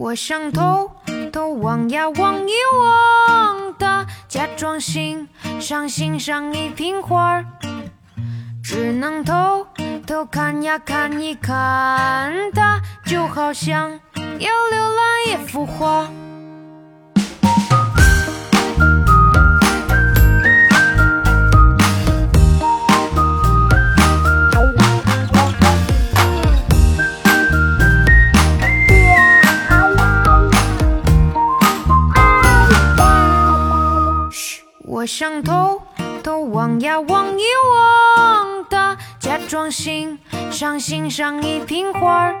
我想偷偷望呀望一望他，假装欣赏欣赏一瓶花儿，只能偷偷看呀看一看他，就好像要浏览一幅画。我想偷偷望呀望一望他，假装欣赏欣赏一瓶花，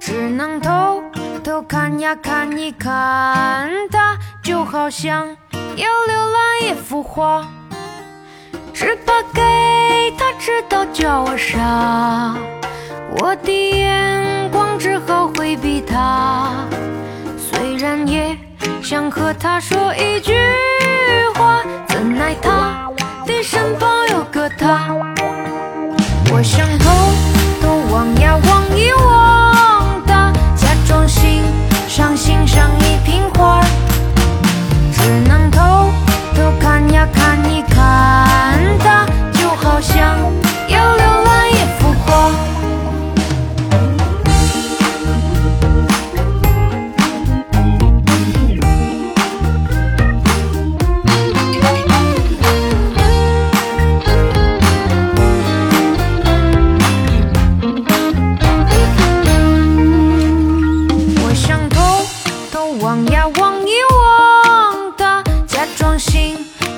只能偷偷看呀看一看他，就好像要浏览一幅画，只怕给他知道叫我傻，我的眼光只好回避他，虽然也想和他说一句。话，怎奈他的身旁有个他。我想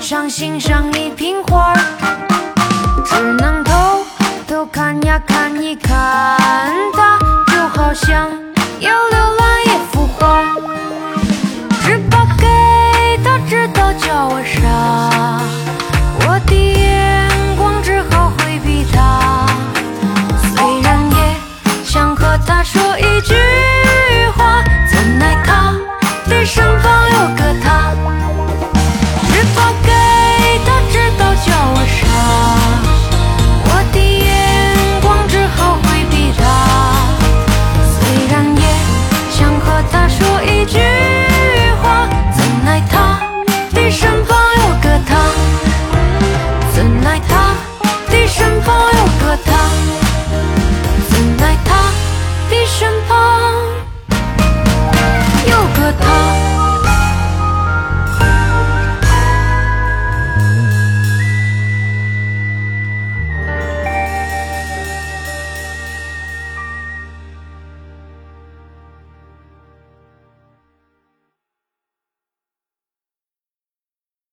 想欣赏一瓶花，只能偷偷看呀看一看他，就好像要浏览一幅画。只怕给他知道，叫我傻，我的眼光只好回避他。虽然也想和他说一。